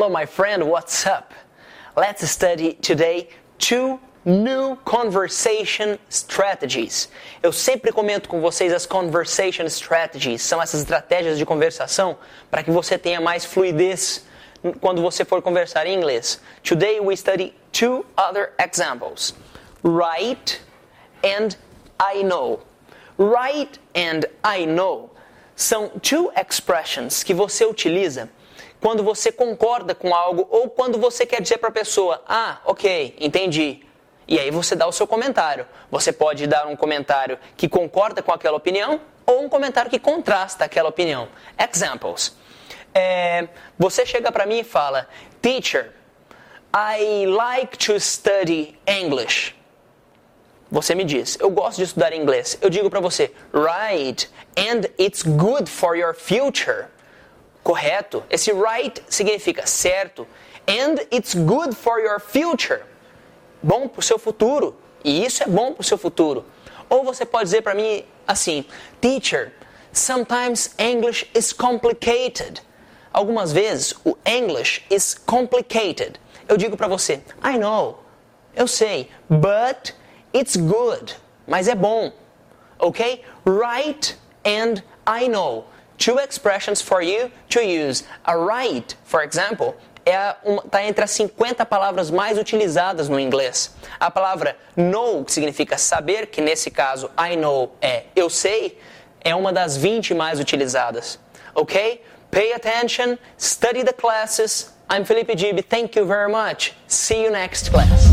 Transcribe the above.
my friend, what's up? Let's study today two new conversation strategies. Eu sempre comento com vocês as conversation strategies, são essas estratégias de conversação para que você tenha mais fluidez quando você for conversar em inglês. Today we study two other examples. Right and I know. Right and I know são two expressions que você utiliza quando você concorda com algo ou quando você quer dizer para a pessoa: "Ah, OK, entendi". E aí você dá o seu comentário. Você pode dar um comentário que concorda com aquela opinião ou um comentário que contrasta aquela opinião. Examples. É, você chega para mim e fala: "Teacher, I like to study English". Você me diz, eu gosto de estudar inglês. Eu digo para você, right, and it's good for your future. Correto? Esse right significa certo, and it's good for your future. Bom para o seu futuro. E isso é bom para o seu futuro. Ou você pode dizer para mim assim, teacher, sometimes English is complicated. Algumas vezes o English is complicated. Eu digo para você, I know, eu sei, but It's good, mas é bom. Ok? Right and I know. Two expressions for you to use. A right, for example, está é entre as 50 palavras mais utilizadas no inglês. A palavra know, que significa saber, que nesse caso I know é eu sei, é uma das 20 mais utilizadas. Ok? Pay attention, study the classes. I'm Felipe Gibi. Thank you very much. See you next class.